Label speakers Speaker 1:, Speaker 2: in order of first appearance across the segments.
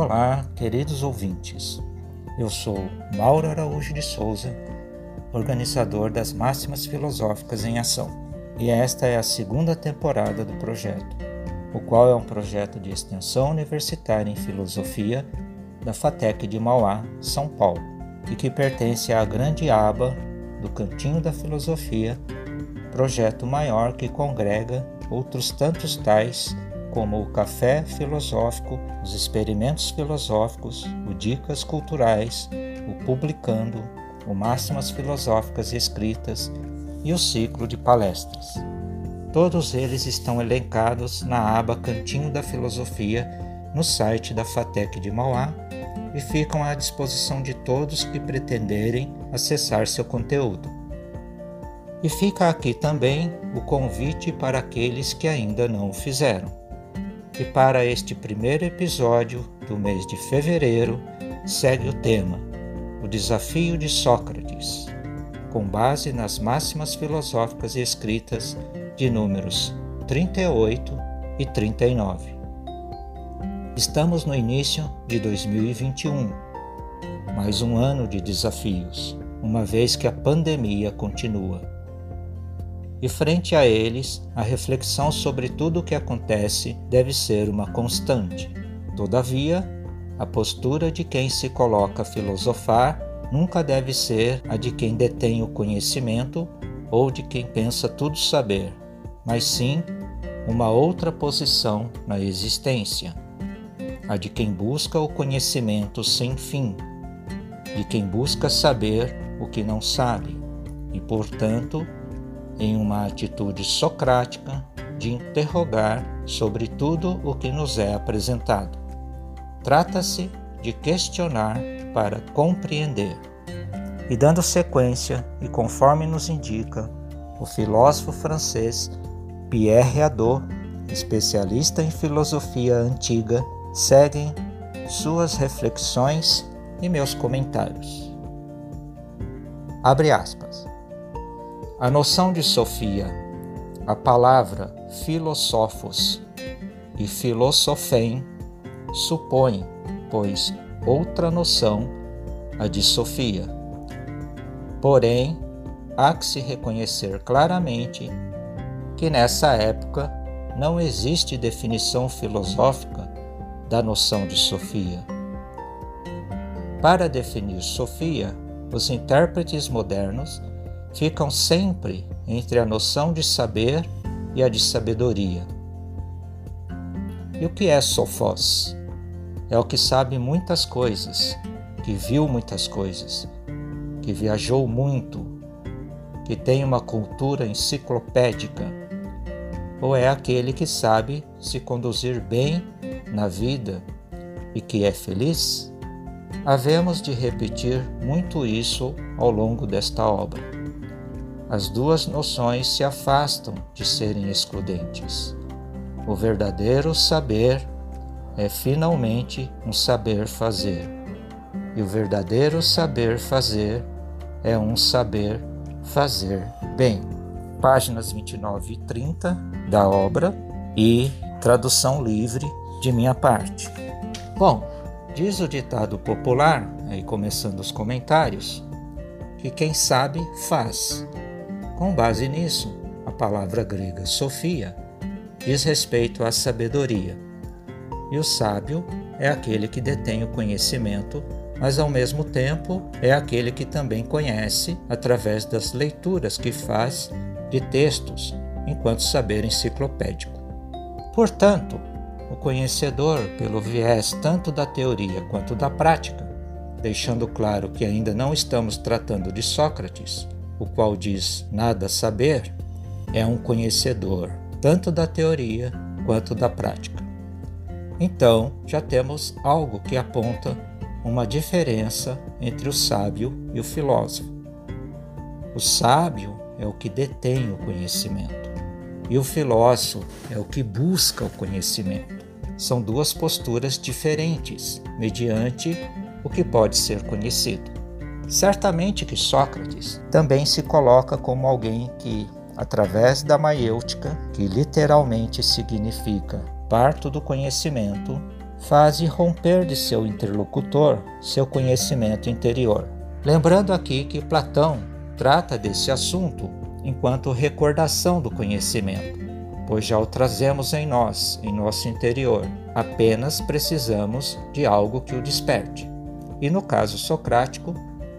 Speaker 1: Olá, queridos ouvintes. Eu sou Mauro Araújo de Souza, organizador das Máximas Filosóficas em Ação, e esta é a segunda temporada do projeto, o qual é um projeto de extensão universitária em filosofia da FATEC de Mauá, São Paulo, e que pertence à grande aba do Cantinho da Filosofia, projeto maior que congrega outros tantos tais como o Café Filosófico, os Experimentos Filosóficos, o Dicas Culturais, o Publicando, o Máximas Filosóficas Escritas e o ciclo de palestras. Todos eles estão elencados na aba Cantinho da Filosofia no site da FATEC de Mauá e ficam à disposição de todos que pretenderem acessar seu conteúdo. E fica aqui também o convite para aqueles que ainda não o fizeram. E para este primeiro episódio do mês de fevereiro, segue o tema O Desafio de Sócrates, com base nas máximas filosóficas escritas de números 38 e 39. Estamos no início de 2021, mais um ano de desafios, uma vez que a pandemia continua e frente a eles, a reflexão sobre tudo o que acontece deve ser uma constante. Todavia, a postura de quem se coloca a filosofar nunca deve ser a de quem detém o conhecimento ou de quem pensa tudo saber, mas sim uma outra posição na existência, a de quem busca o conhecimento sem fim, de quem busca saber o que não sabe e, portanto, em uma atitude socrática de interrogar sobre tudo o que nos é apresentado. Trata-se de questionar para compreender. E dando sequência, e conforme nos indica o filósofo francês Pierre Hadot, especialista em filosofia antiga, seguem suas reflexões e meus comentários. Abre aspas. A noção de Sofia, a palavra filosofos e filosofem supõe, pois, outra noção, a de Sofia. Porém, há que se reconhecer claramente que nessa época não existe definição filosófica da noção de Sofia. Para definir Sofia, os intérpretes modernos ficam sempre entre a noção de saber e a de sabedoria. E o que é Sofós? É o que sabe muitas coisas, que viu muitas coisas, que viajou muito, que tem uma cultura enciclopédica, ou é aquele que sabe se conduzir bem na vida e que é feliz? Havemos de repetir muito isso ao longo desta obra as duas noções se afastam de serem excludentes. O verdadeiro saber é finalmente um saber fazer, e o verdadeiro saber fazer é um saber fazer bem. Páginas 29 e 30 da obra e tradução livre de minha parte. Bom, diz o ditado popular, aí começando os comentários, que quem sabe faz, com base nisso, a palavra grega Sofia diz respeito à sabedoria. E o sábio é aquele que detém o conhecimento, mas ao mesmo tempo é aquele que também conhece através das leituras que faz de textos, enquanto saber enciclopédico. Portanto, o conhecedor, pelo viés tanto da teoria quanto da prática, deixando claro que ainda não estamos tratando de Sócrates, o qual diz nada saber, é um conhecedor tanto da teoria quanto da prática. Então, já temos algo que aponta uma diferença entre o sábio e o filósofo. O sábio é o que detém o conhecimento e o filósofo é o que busca o conhecimento. São duas posturas diferentes, mediante o que pode ser conhecido. Certamente que Sócrates também se coloca como alguém que, através da maiêutica, que literalmente significa parto do conhecimento, faz romper de seu interlocutor seu conhecimento interior. Lembrando aqui que Platão trata desse assunto enquanto recordação do conhecimento, pois já o trazemos em nós, em nosso interior. Apenas precisamos de algo que o desperte. E no caso socrático,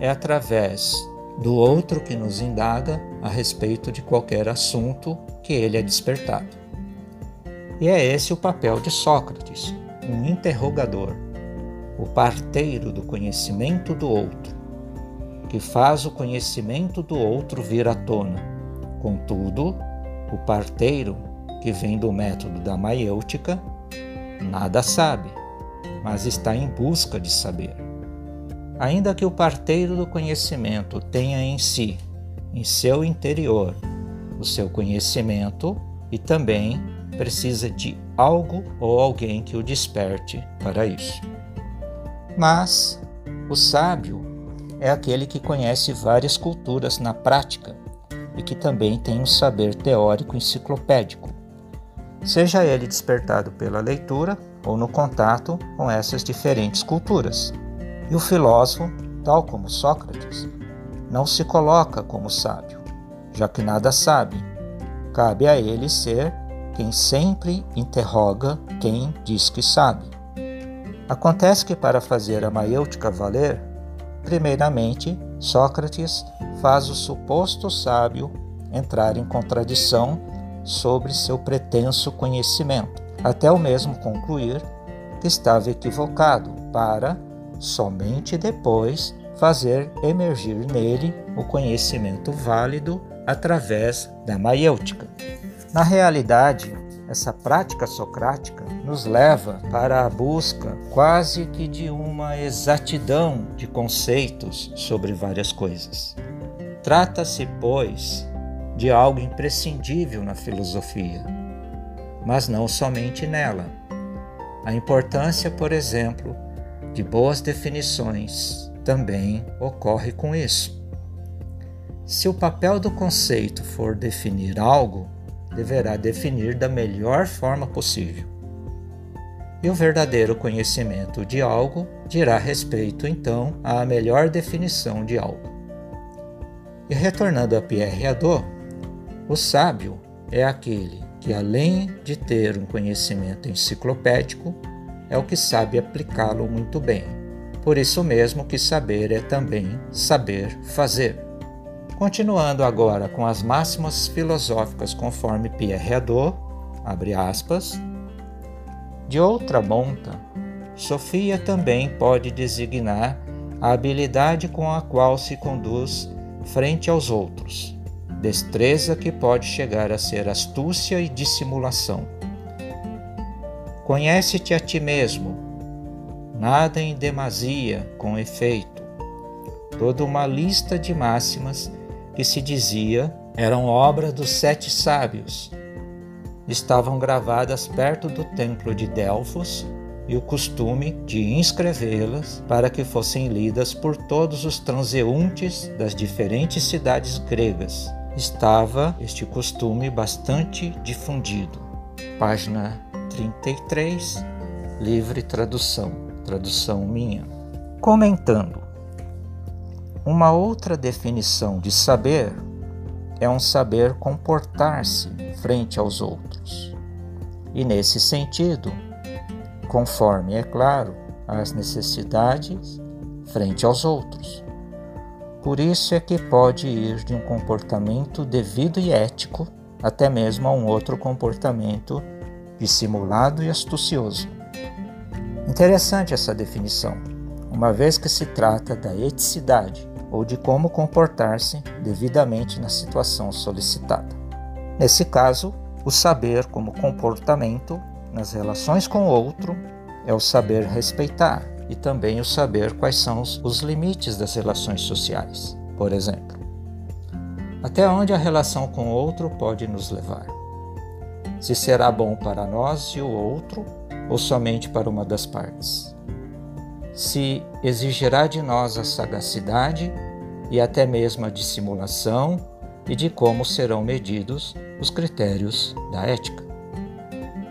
Speaker 1: é através do outro que nos indaga a respeito de qualquer assunto que ele é despertado. E é esse o papel de Sócrates, um interrogador, o parteiro do conhecimento do outro, que faz o conhecimento do outro vir à tona. Contudo, o parteiro, que vem do método da maiêutica, nada sabe, mas está em busca de saber. Ainda que o parteiro do conhecimento tenha em si, em seu interior, o seu conhecimento e também precisa de algo ou alguém que o desperte para isso. Mas o sábio é aquele que conhece várias culturas na prática e que também tem um saber teórico enciclopédico, seja ele despertado pela leitura ou no contato com essas diferentes culturas. E o filósofo, tal como Sócrates, não se coloca como sábio, já que nada sabe. Cabe a ele ser quem sempre interroga quem diz que sabe. Acontece que para fazer a maiêutica valer, Primeiramente, Sócrates faz o suposto sábio entrar em contradição sobre seu pretenso conhecimento, até o mesmo concluir que estava equivocado, para, somente depois, fazer emergir nele o conhecimento válido através da maiêutica. Na realidade, essa prática socrática nos leva para a busca quase que de uma exatidão de conceitos sobre várias coisas. Trata-se, pois, de algo imprescindível na filosofia, mas não somente nela. A importância, por exemplo, de boas definições também ocorre com isso. Se o papel do conceito for definir algo, deverá definir da melhor forma possível. E o verdadeiro conhecimento de algo dirá respeito, então, à melhor definição de algo. E retornando a Pierre Hadot, o sábio é aquele que, além de ter um conhecimento enciclopédico, é o que sabe aplicá-lo muito bem. Por isso mesmo que saber é também saber fazer. Continuando agora com as máximas filosóficas conforme Pierre Hadot, abre aspas, de outra monta, Sofia também pode designar a habilidade com a qual se conduz frente aos outros, destreza que pode chegar a ser astúcia e dissimulação. Conhece-te a ti mesmo, nada em demasia, com efeito. Toda uma lista de máximas que se dizia eram obra dos sete sábios. Estavam gravadas perto do templo de Delfos e o costume de inscrevê-las para que fossem lidas por todos os transeuntes das diferentes cidades gregas. Estava este costume bastante difundido. Página 33, livre tradução, tradução minha. Comentando. Uma outra definição de saber é um saber comportar-se frente aos outros. E nesse sentido, conforme, é claro, as necessidades frente aos outros. Por isso é que pode ir de um comportamento devido e ético até mesmo a um outro comportamento dissimulado e astucioso. Interessante essa definição, uma vez que se trata da eticidade, ou de como comportar-se devidamente na situação solicitada. Nesse caso, o saber como comportamento nas relações com o outro é o saber respeitar e também o saber quais são os limites das relações sociais, por exemplo. Até onde a relação com o outro pode nos levar? Se será bom para nós e o outro ou somente para uma das partes? se exigirá de nós a sagacidade e até mesmo a dissimulação e de como serão medidos os critérios da ética.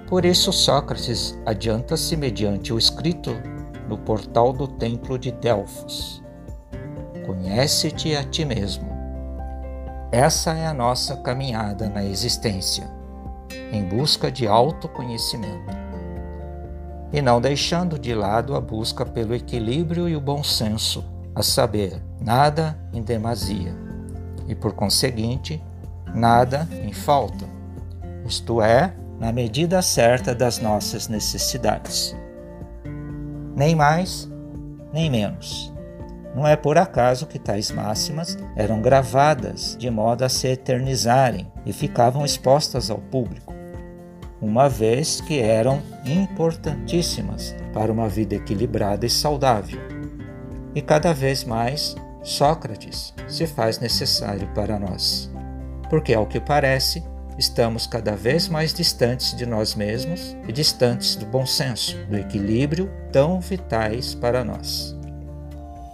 Speaker 1: Por isso, Sócrates adianta-se mediante o escrito no portal do templo de Delfos: Conhece-te a ti mesmo. Essa é a nossa caminhada na existência, em busca de autoconhecimento. E não deixando de lado a busca pelo equilíbrio e o bom senso, a saber, nada em demasia, e por conseguinte, nada em falta, isto é, na medida certa das nossas necessidades nem mais, nem menos. Não é por acaso que tais máximas eram gravadas de modo a se eternizarem e ficavam expostas ao público, uma vez que eram importantíssimas para uma vida equilibrada e saudável. E cada vez mais, Sócrates se faz necessário para nós, porque, ao que parece, estamos cada vez mais distantes de nós mesmos e distantes do bom senso, do equilíbrio tão vitais para nós.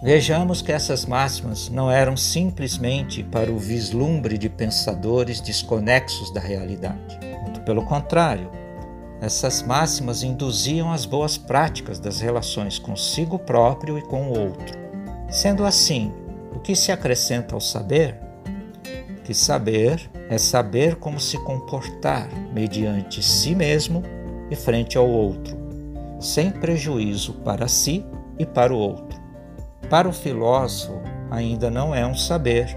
Speaker 1: Vejamos que essas máximas não eram simplesmente para o vislumbre de pensadores desconexos da realidade. Pelo contrário, essas máximas induziam as boas práticas das relações consigo próprio e com o outro. Sendo assim, o que se acrescenta ao saber que saber é saber como se comportar mediante si mesmo e frente ao outro, sem prejuízo para si e para o outro. Para o filósofo, ainda não é um saber,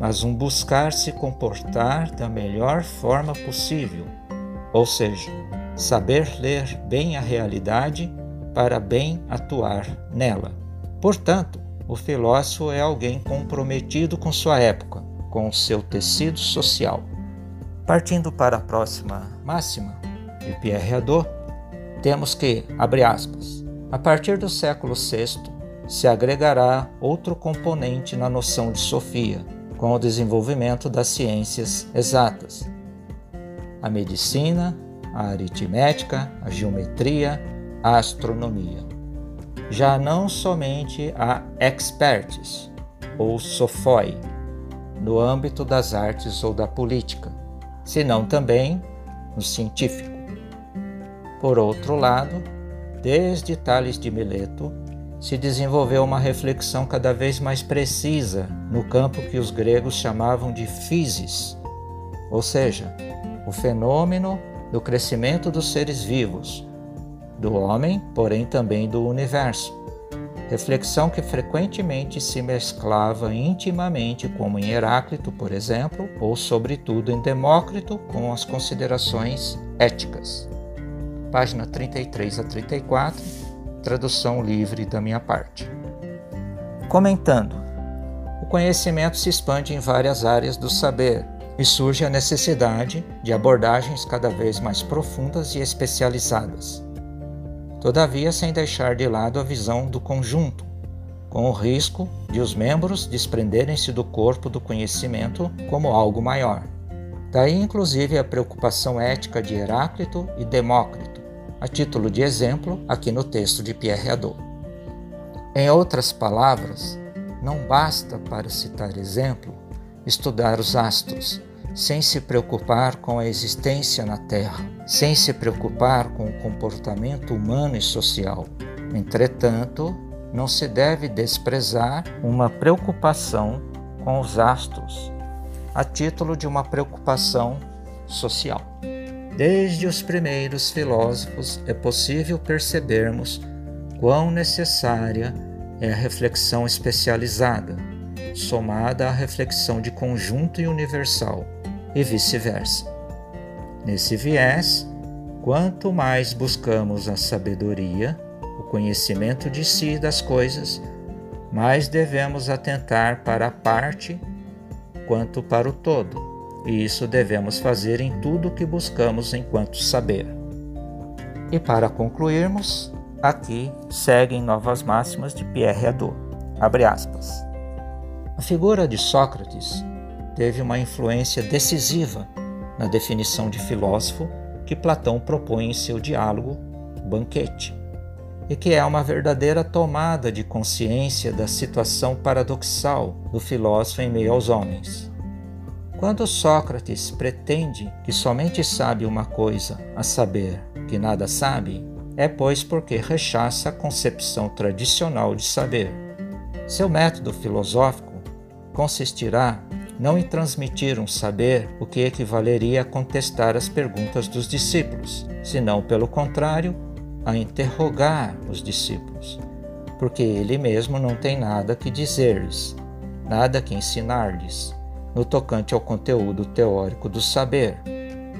Speaker 1: mas um buscar se comportar da melhor forma possível, ou seja, saber ler bem a realidade para bem atuar nela. Portanto, o filósofo é alguém comprometido com sua época, com o seu tecido social. Partindo para a próxima máxima de Pierre Hadot, temos que, abre aspas, a partir do século VI se agregará outro componente na noção de Sofia, com o desenvolvimento das ciências exatas. A medicina, a aritmética, a geometria, a astronomia. Já não somente a experts, ou sophoi, no âmbito das artes ou da política, senão também no científico. Por outro lado, desde Tales de Mileto, se desenvolveu uma reflexão cada vez mais precisa no campo que os gregos chamavam de physis, ou seja, o fenômeno do crescimento dos seres vivos, do homem, porém também do universo reflexão que frequentemente se mesclava intimamente, como em Heráclito, por exemplo, ou sobretudo em Demócrito, com as considerações éticas. Página 33 a 34, tradução livre da minha parte. Comentando: O conhecimento se expande em várias áreas do saber e surge a necessidade de abordagens cada vez mais profundas e especializadas todavia sem deixar de lado a visão do conjunto, com o risco de os membros desprenderem-se do corpo do conhecimento como algo maior. Daí, inclusive, a preocupação ética de Heráclito e Demócrito, a título de exemplo, aqui no texto de Pierre Hadot. Em outras palavras, não basta, para citar exemplo, estudar os astros, sem se preocupar com a existência na Terra, sem se preocupar com o comportamento humano e social. Entretanto, não se deve desprezar uma preocupação com os astros, a título de uma preocupação social. Desde os primeiros filósofos é possível percebermos quão necessária é a reflexão especializada, somada à reflexão de conjunto e universal e vice-versa. Nesse viés, quanto mais buscamos a sabedoria, o conhecimento de si e das coisas, mais devemos atentar para a parte quanto para o todo, e isso devemos fazer em tudo o que buscamos enquanto saber. E para concluirmos, aqui seguem novas máximas de Pierre Hadot. Abre aspas. A figura de Sócrates teve uma influência decisiva na definição de filósofo que Platão propõe em seu diálogo Banquete, e que é uma verdadeira tomada de consciência da situação paradoxal do filósofo em meio aos homens. Quando Sócrates pretende que somente sabe uma coisa, a saber, que nada sabe, é pois porque rechaça a concepção tradicional de saber. Seu método filosófico consistirá não em transmitir um saber o que equivaleria a contestar as perguntas dos discípulos, senão, pelo contrário, a interrogar os discípulos, porque ele mesmo não tem nada que dizer-lhes, nada que ensinar-lhes, no tocante ao conteúdo teórico do saber.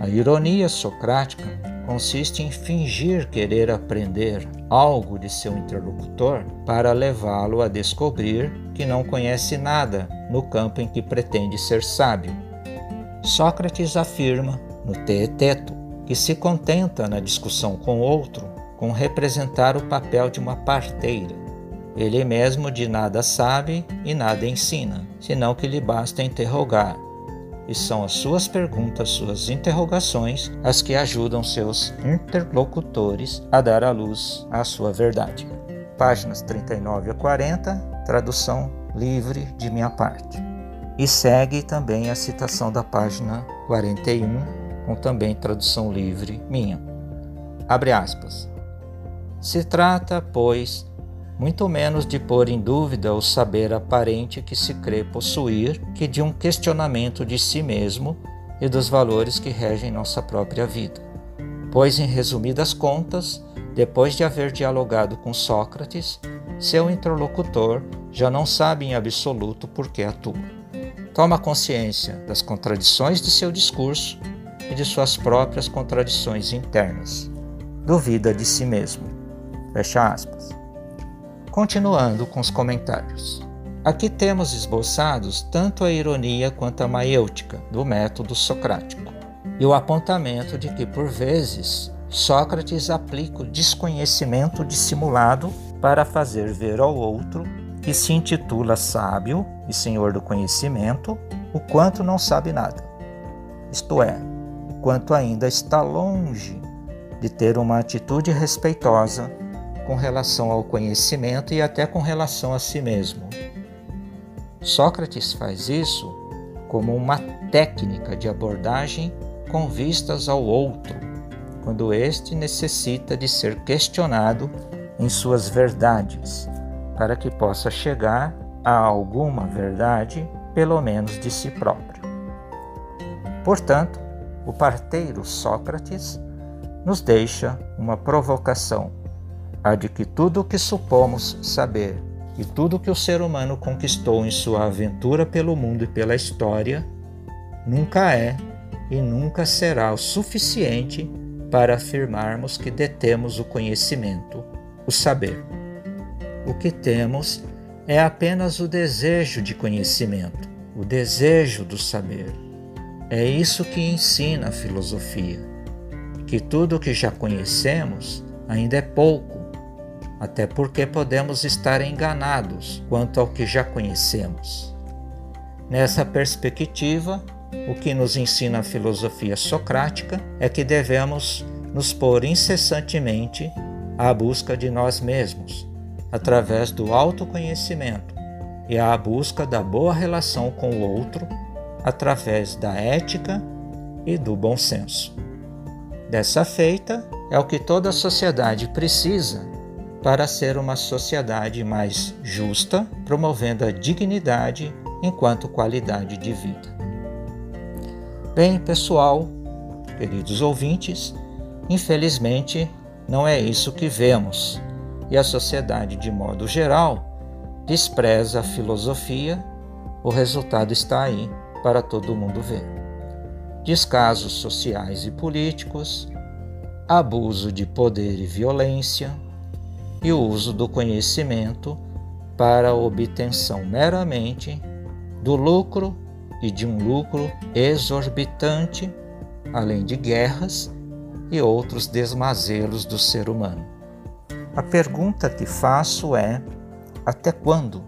Speaker 1: A ironia socrática consiste em fingir querer aprender algo de seu interlocutor para levá-lo a descobrir que não conhece nada no campo em que pretende ser sábio. Sócrates afirma, no Teeteto, que se contenta na discussão com outro com representar o papel de uma parteira. Ele mesmo de nada sabe e nada ensina, senão que lhe basta interrogar. E são as suas perguntas, suas interrogações, as que ajudam seus interlocutores a dar à luz à sua verdade. Páginas 39 a 40, tradução livre de minha parte. E segue também a citação da página 41, com também tradução livre minha. Abre aspas. Se trata, pois, muito menos de pôr em dúvida o saber aparente que se crê possuir que de um questionamento de si mesmo e dos valores que regem nossa própria vida. Pois, em resumidas contas, depois de haver dialogado com Sócrates, seu interlocutor já não sabe em absoluto por que atua. Toma consciência das contradições de seu discurso e de suas próprias contradições internas. Duvida de si mesmo Fecha aspas. Continuando com os comentários. Aqui temos esboçados tanto a ironia quanto a maiêutica do método socrático e o apontamento de que, por vezes, Sócrates aplica o desconhecimento dissimulado para fazer ver ao outro, que se intitula sábio e senhor do conhecimento, o quanto não sabe nada. Isto é, o quanto ainda está longe de ter uma atitude respeitosa com relação ao conhecimento e até com relação a si mesmo. Sócrates faz isso como uma técnica de abordagem com vistas ao outro, quando este necessita de ser questionado em suas verdades, para que possa chegar a alguma verdade, pelo menos de si próprio. Portanto, o parteiro Sócrates nos deixa uma provocação a de que tudo o que supomos saber e tudo o que o ser humano conquistou em sua aventura pelo mundo e pela história nunca é e nunca será o suficiente para afirmarmos que detemos o conhecimento, o saber. O que temos é apenas o desejo de conhecimento, o desejo do saber. É isso que ensina a filosofia, que tudo o que já conhecemos ainda é pouco até porque podemos estar enganados quanto ao que já conhecemos. Nessa perspectiva, o que nos ensina a filosofia socrática é que devemos nos pôr incessantemente à busca de nós mesmos, através do autoconhecimento, e à busca da boa relação com o outro, através da ética e do bom senso. Dessa feita, é o que toda sociedade precisa para ser uma sociedade mais justa, promovendo a dignidade enquanto qualidade de vida. Bem, pessoal, queridos ouvintes, infelizmente não é isso que vemos e a sociedade, de modo geral, despreza a filosofia. O resultado está aí para todo mundo ver. Descasos sociais e políticos, abuso de poder e violência, e o uso do conhecimento para a obtenção meramente do lucro e de um lucro exorbitante, além de guerras e outros desmazelos do ser humano. A pergunta que faço é: até quando?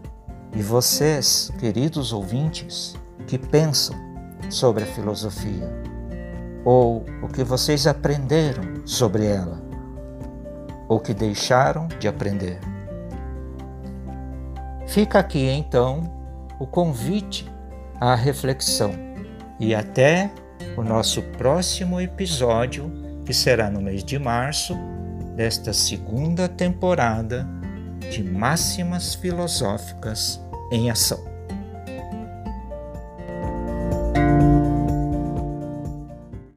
Speaker 1: E vocês, queridos ouvintes, que pensam sobre a filosofia? Ou o que vocês aprenderam sobre ela? ou que deixaram de aprender. Fica aqui então o convite à reflexão E até o nosso próximo episódio, que será no mês de março desta segunda temporada de Máximas Filosóficas em Ação.